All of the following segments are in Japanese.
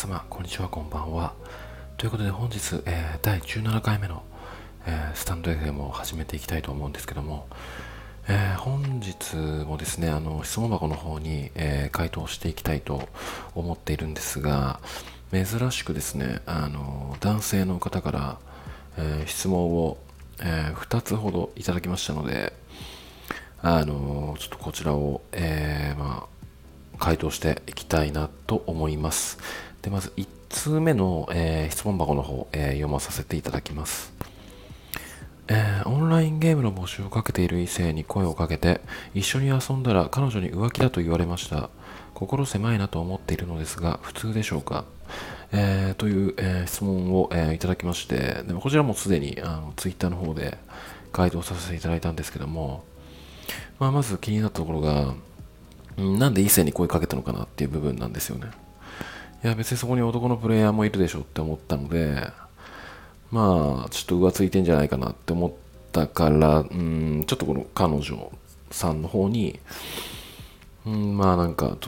様、こんにちは、こんばんは。ということで本日、えー、第17回目の、えー、スタンド FM を始めていきたいと思うんですけども、えー、本日もですね、あの質問箱の方に、え回答していきたいと思っているんですが、珍しくですね、あの男性の方から、え質問を、え2つほどいただきましたので、あのちょっとこちらを、えまあ、回答していきたいなと思います。で、まず1通目の、えー、質問箱の方、えー、読まさせていただきます。えー、オンラインゲームの募集をかけている異性に声をかけて、一緒に遊んだら彼女に浮気だと言われました。心狭いなと思っているのですが、普通でしょうか？えー、という、えー、質問を、えー、いただきまして、でもこちらもすでにあのツイッターの方で回答させていただいたんですけども、まあ、まず気になったところが、んなんで異性に声かけたのかなっていう部分なんですよね。いや別にそこに男のプレイヤーもいるでしょって思ったのでまあちょっと浮ついてんじゃないかなって思ったからうんちょっとこの彼女さんの方にうんまあなんか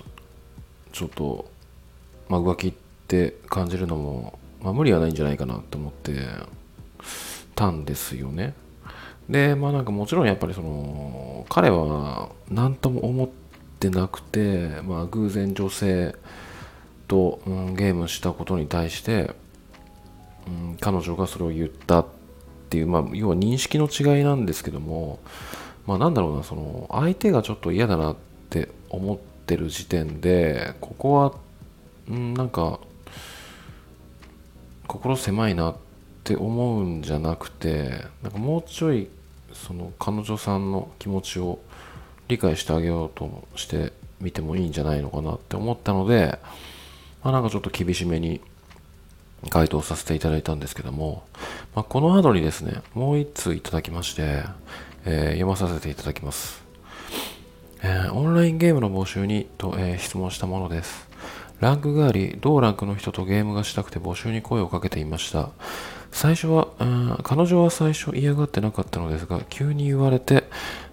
ちょっと、まあ、浮気って感じるのも、まあ、無理はないんじゃないかなって思ってたんですよね。でまあなんかもちろんやっぱりその彼は何とも思ってなくてまあ偶然女性と、うん、ゲームしたことに対して、うん、彼女がそれを言ったっていう、まあ、要は認識の違いなんですけども、まあ、なんだろうなその相手がちょっと嫌だなって思ってる時点でここは、うん、なんか心狭いなって思うんじゃなくてなんかもうちょいその彼女さんの気持ちを理解してあげようとしてみてもいいんじゃないのかなって思ったので、まあ、なんかちょっと厳しめに回答させていただいたんですけども、まあ、この後にですね、もう一通いただきまして、えー、読まさせていただきます。えー、オンラインゲームの募集にと、えー、質問したものです。ランクがあり、同ランクの人とゲームがしたくて募集に声をかけていました。最初は、うん、彼女は最初嫌がってなかったのですが、急に言われて、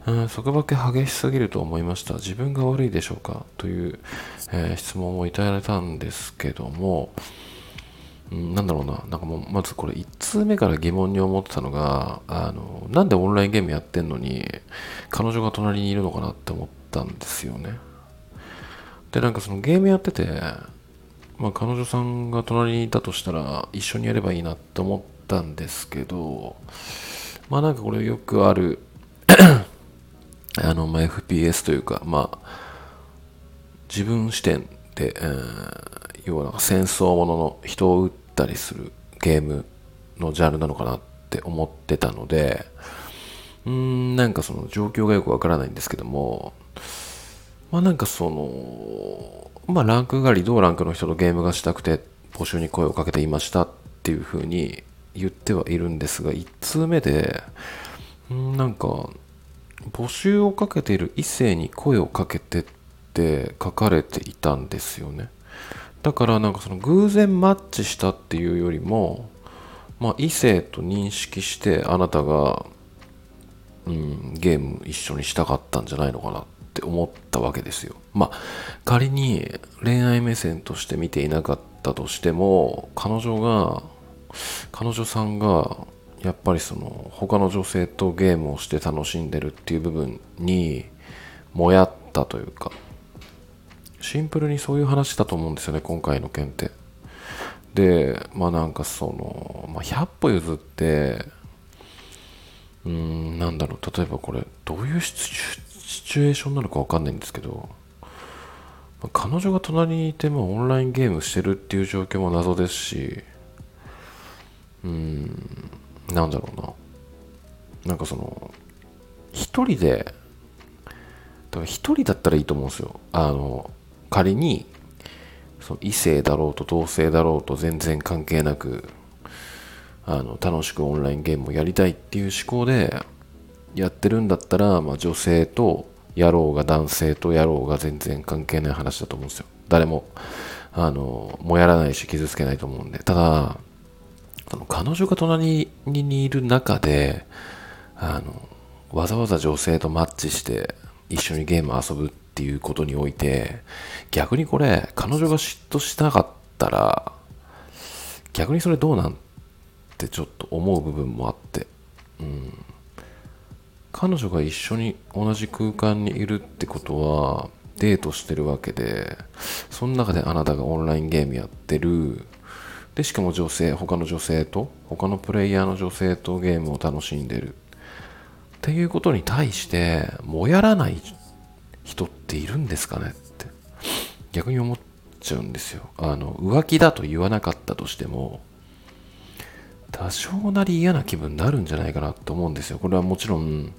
うん、束縛激しすぎると思いました。自分が悪いでしょうか？という、えー、質問をいただいたんですけども、うん、なんだろうな、なんかもう、まずこれ1通目から疑問に思ってたのが、あの、なんでオンラインゲームやってんのに、彼女が隣にいるのかなって思ったんですよね。で、なんかそのゲームやってて、まあ彼女さんが隣にいたとしたら、一緒にやればいいなって思ったんですけど、まあなんかこれよくあるあの、まあ、FPS というか、まあ、自分視点で、えー、要は戦争ものの人を撃ったりするゲームのジャンルなのかなって思ってたので、うーん、なんかその状況がよくわからないんですけども、まあなんかその、まあランクがり同ランクの人とゲームがしたくて募集に声をかけていましたっていうふうに言ってはいるんですが、1通目で、んなんか、募集をかけている異性に声をかけてって書かれていたんですよね。だからなんかその偶然マッチしたっていうよりもまあ異性と認識してあなたが、うん、ゲーム一緒にしたかったんじゃないのかな。っって思ったわけですよ。まあ仮に恋愛目線として見ていなかったとしても彼女が彼女さんがやっぱりその他の女性とゲームをして楽しんでるっていう部分にもやったというかシンプルにそういう話だと思うんですよね今回の件って。でまあなんかその、まあ、100歩譲ってうーんなんだろう例えばこれどういうシチシチュエーションなのか分かんないんですけど彼女が隣にいてもオンラインゲームしてるっていう状況も謎ですしうんなんだろうな。なんかその、一人で、だから一人だったらいいと思うんですよ。あの、仮に、その異性だろうと同性だろうと全然関係なく、あの、楽しくオンラインゲームをやりたいっていう思考でやってるんだったら、まあ女性とやろうが男性とやろうが全然関係ない話だと思うんですよ。誰も、あの、もやらないし傷つけないと思うんで。ただ、その彼女が隣にいる中で、あの、わざわざ女性とマッチして一緒にゲーム遊ぶっていうことにおいて、逆にこれ、彼女が嫉妬しなかっったら逆にそれどうなんってちょっと思う部分もあってうん彼女が一緒に同じ空間にいるってことはデートしてるわけでその中であなたがオンラインゲームやってる。でしかも女性他の女性と他のプレイヤーの女性とゲームを楽しんでる。っていうことに対してもやらない人っているんですかねって逆に思っちゃうんですよ。あの浮気だと言わなかったとしても多少なり嫌な気分になるんじゃないかなと思うんですよ。これはもちろん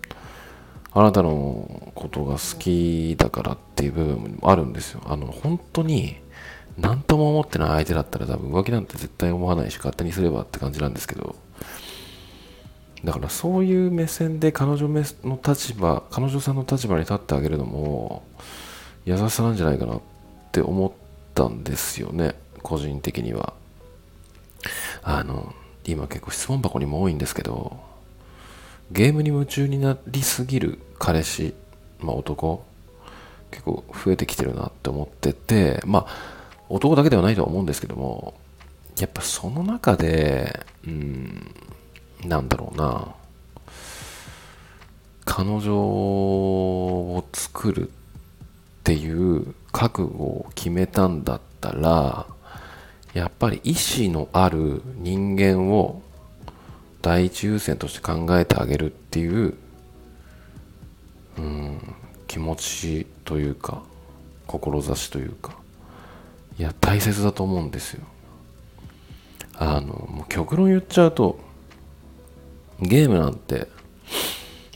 あなたのことが好きだからっていう部分もあるんですよ。あの本当に何とも思ってない相手だったら多分浮気なんて絶対思わないし勝手にすればって感じなんですけど。だからそういう目線で彼女の立場彼女さんの立場に立ってあげるのも優しさなんじゃないかなって思ったんですよね。個人的には。あの今結構質問箱にも多いんですけどゲームに夢中になりすぎる彼氏まあ男結構増えてきてるなって思っててまあ男だけではないとは思うんですけどもやっぱその中でうんなんだろうな彼女を作るっていう覚悟を決めたんだったらやっぱり意志のある人間を第一優先として考えてあげるっていううん気持ちというか志というかいや大切だと思うんですよ。あのもう極論言っちゃうとゲームなんて、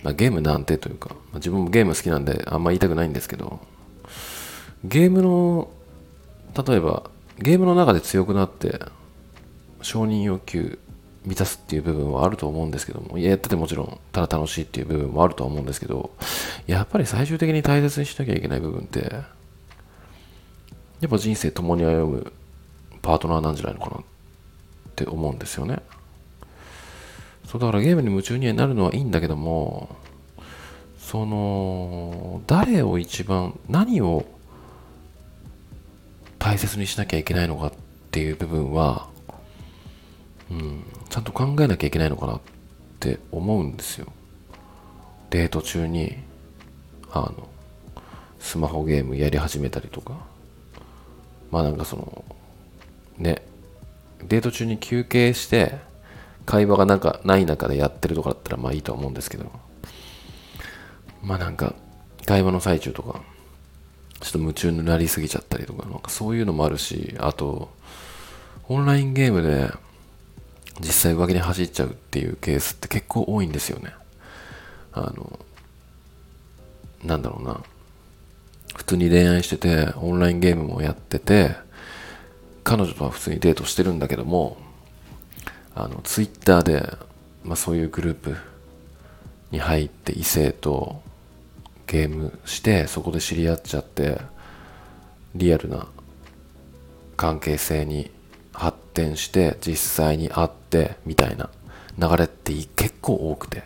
まあ、ゲームなんてというか、まあ、自分もゲーム好きなんであんま言いたくないんですけどゲームの例えばゲームの中で強くなって承認欲求満たすっていう部分はあると思うんですけども、やっててもちろんただ楽しいっていう部分もあると思うんですけど、やっぱり最終的に大切にしなきゃいけない部分って、やっぱ人生共に歩むパートナーなんじゃないのかなって思うんですよね。そうだからゲームに夢中になるのはいいんだけども、その、誰を一番、何を大切にしなきゃいけないのかっていう部分は、うん、ちゃんと考えなきゃいけないのかなって思うんですよ。デート中に、あの、スマホゲームやり始めたりとか。まあなんかそのねデート中に休憩して会話がなんかない中でやってるとかだったらまあいいとは思うんですけどまあなんか会話の最中とかちょっと夢中になりすぎちゃったりとかなんかそういうのもあるしあとオンラインゲームで実際浮気に走っちゃうっていうケースって結構多いんですよね。あのなんだろうな。普通に恋愛してて、オンラインゲームもやってて、彼女とは普通にデートしてるんだけども、あの、ツイッターで、まあそういうグループに入って異性とゲームして、そこで知り合っちゃって、リアルな関係性に発展して実際に会ってみたいな流れって結構多くて。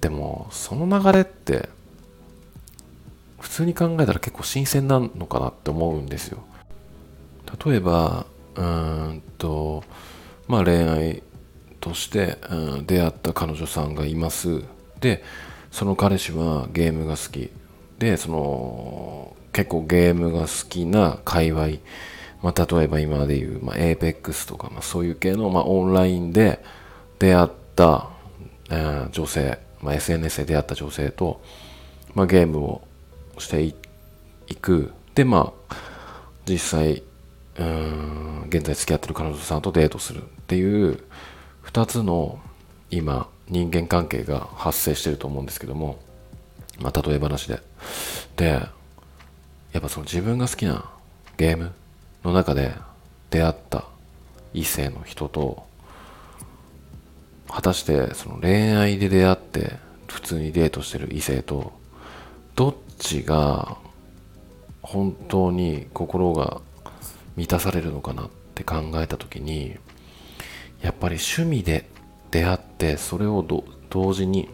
でもその流れって普通に考えたら結構新鮮なのかなって思うんですよ。例えばうんとまあ恋愛として、うん、出会った彼女さんがいます。でその彼氏はゲームが好き。でその結構ゲームが好きな界隈。まあ、例えば今でいう、まあ、APEX とか、まあ、そういう系の、まあ、オンラインで出会った、えー、女性、まあ、SNS で出会った女性と、まあ、ゲームをしていく。でまあ実際うん現在付き合ってる彼女さんとデートするっていう2つの今人間関係が発生してると思うんですけどもまあ例え話で。でやっぱその自分が好きなゲームの中で出会った異性の人と果たしてその恋愛で出会って普通にデートしてる異性とどっちが本当に心が満たされるのかなって考えた時にやっぱり趣味で出会ってそれを同時に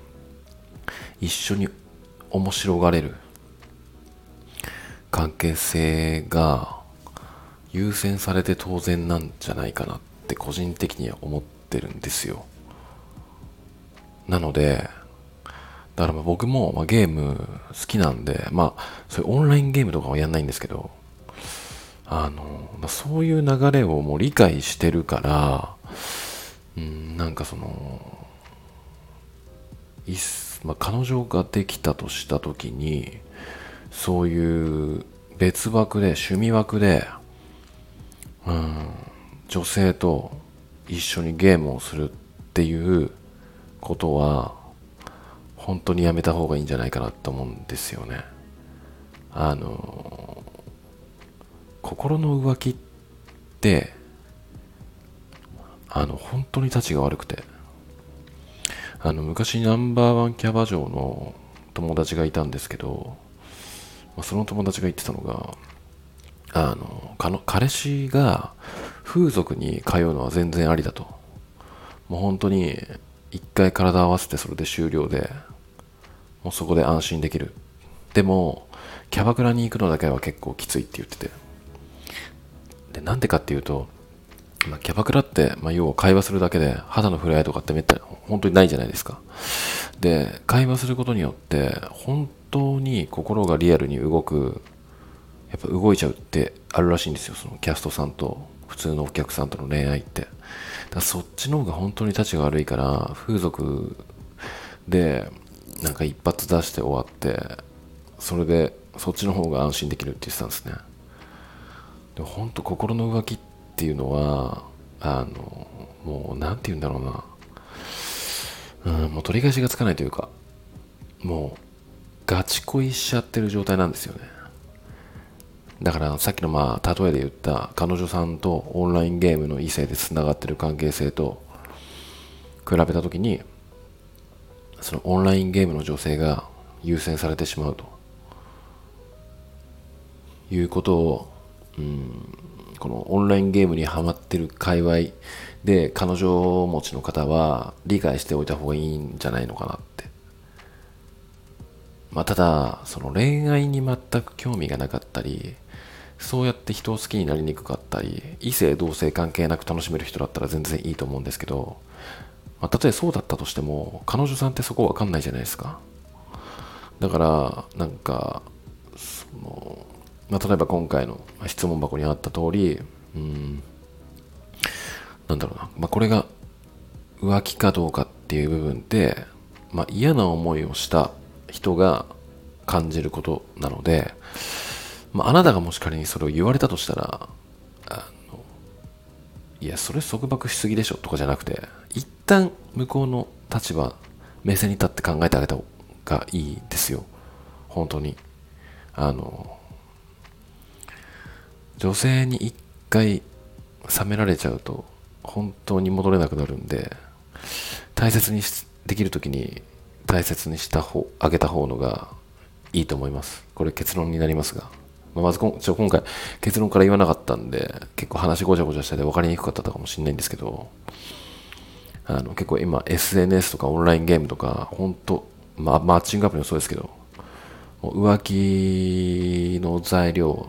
一緒に面白がれる。関係性が優先されて当然なんじゃないかなって個人的には思ってるんですよ。なのでだから僕もまゲーム好きなんでまあそういうオンラインゲームとかはやんないんですけどあのそういう流れをもう理解してるからうんなんかそのいっまあ、彼女ができたとした時にそういう別枠で趣味枠で、うん、女性と一緒にゲームをするっていうことは本当にやめた方がいいんじゃないかなと思うんですよね。あの心の浮気ってあの本当に立ちが悪くて。あの昔ナンバーワンキャバ嬢の友達がいたんですけど、まあ、その友達が言ってたのがあのかの彼氏が風俗に通うのは全然ありだと。もう本当に一回体合わせてそれで終了でもうそこで安心できる。でもキャバクラに行くのだけは結構きついって言ってて。でなんでかっていうとまあ、キャバクラって、まあ、要は会話するだけで肌の触れ合いとかってめったに本当にないじゃないですか。で、会話することによって本当に心がリアルに動く、やっぱ動いちゃうってあるらしいんですよ。そのキャストさんと普通のお客さんとの恋愛って。だそっちの方が本当に立ちが悪いから、風俗でなんか一発出して終わって、それでそっちの方が安心できるって言ってたんですね。でも本当心の浮気ってっていうのはあのもう何て言うんだろうな、うん、もう取り返しがつかないというかもうガチ恋しちゃってる状態なんですよね。だからさっきのまあ例えで言った彼女さんとオンラインゲームの異性でつながってる関係性と比べた時にそのオンラインゲームの女性が優先されてしまうということを、うん、このオンラインゲームにハマってる界隈で彼女持ちの方は理解しておいた方がいいんじゃないのかなって。まあ、ただ、その恋愛に全く興味がなかったり、そうやって人を好きになりにくかったり、異性同性関係なく楽しめる人だったら全然いいと思うんですけど、まあ、たとえそうだったとしても、彼女さんってそこわかんないじゃないですか。だから、なんか、その、まあ、例えば今回の質問箱にあった通り、うん、なんだろうな、まあ、これが浮気かどうかっていう部分で、まあ、嫌な思いをした人が感じることなので、まあ、あなたがもし仮にそれを言われたとしたら、あのいや、それ束縛しすぎでしょとかじゃなくて、一旦向こうの立場、目線に立って考えてあげた方がいいですよ。本当に。あの、女性に一回冷められちゃうと本当に戻れなくなるんで大切にできる時に大切にした方あげた方のがいいと思います。これ結論になりますが、まあ、まずこちょ今回結論から言わなかったんで結構話ごちゃごちゃしてて分かりにくかったかもしれないんですけどあの結構今 SNS とかオンラインゲームとか本当まあマッチングアプリもそうですけど浮気の材料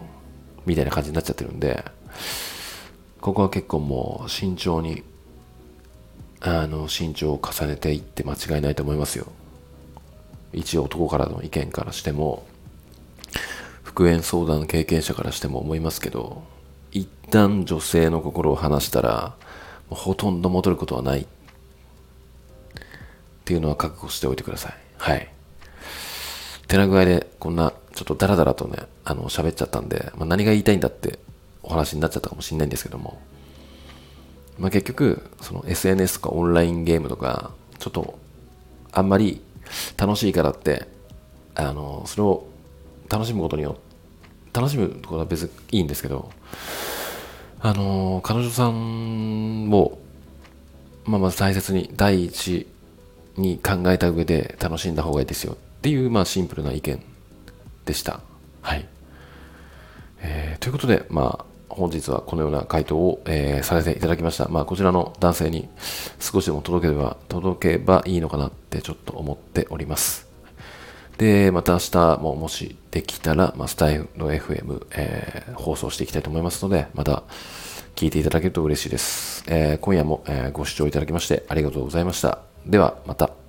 みたいな感じになっちゃってるんで、ここは結構もう慎重に、あの、慎重を重ねていって間違いないと思いますよ。一応男からの意見からしても、復縁相談経験者からしても思いますけど、一旦女性の心を離したら、ほとんど戻ることはないっていうのは覚悟しておいてください。はい。てな具合で、こんなちょっとダラダラとね、あの、喋っちゃったんで、まあ、何が言いたいんだってお話になっちゃったかもしれないんですけども、まあ、結局、その SNS とかオンラインゲームとか、ちょっと、あんまり楽しいからって、あの、それを楽しむことによって、楽しむことは別にいいんですけど、あの、彼女さんを、まあ、まず大切に、第一に考えた上で楽しんだ方がいいですよっていう、まあ、シンプルな意見。でした。はい。えー、ということで、まあ、本日はこのような回答を、えー、させていただきました。まあ、こちらの男性に少しでも届ければ、届けばいいのかなってちょっと思っております。で、また明日ももしできたら、まあ、スタイルの FM、えー、放送していきたいと思いますので、また聞いていただけると嬉しいです。えー、今夜も、え、ご視聴いただきましてありがとうございました。では、また。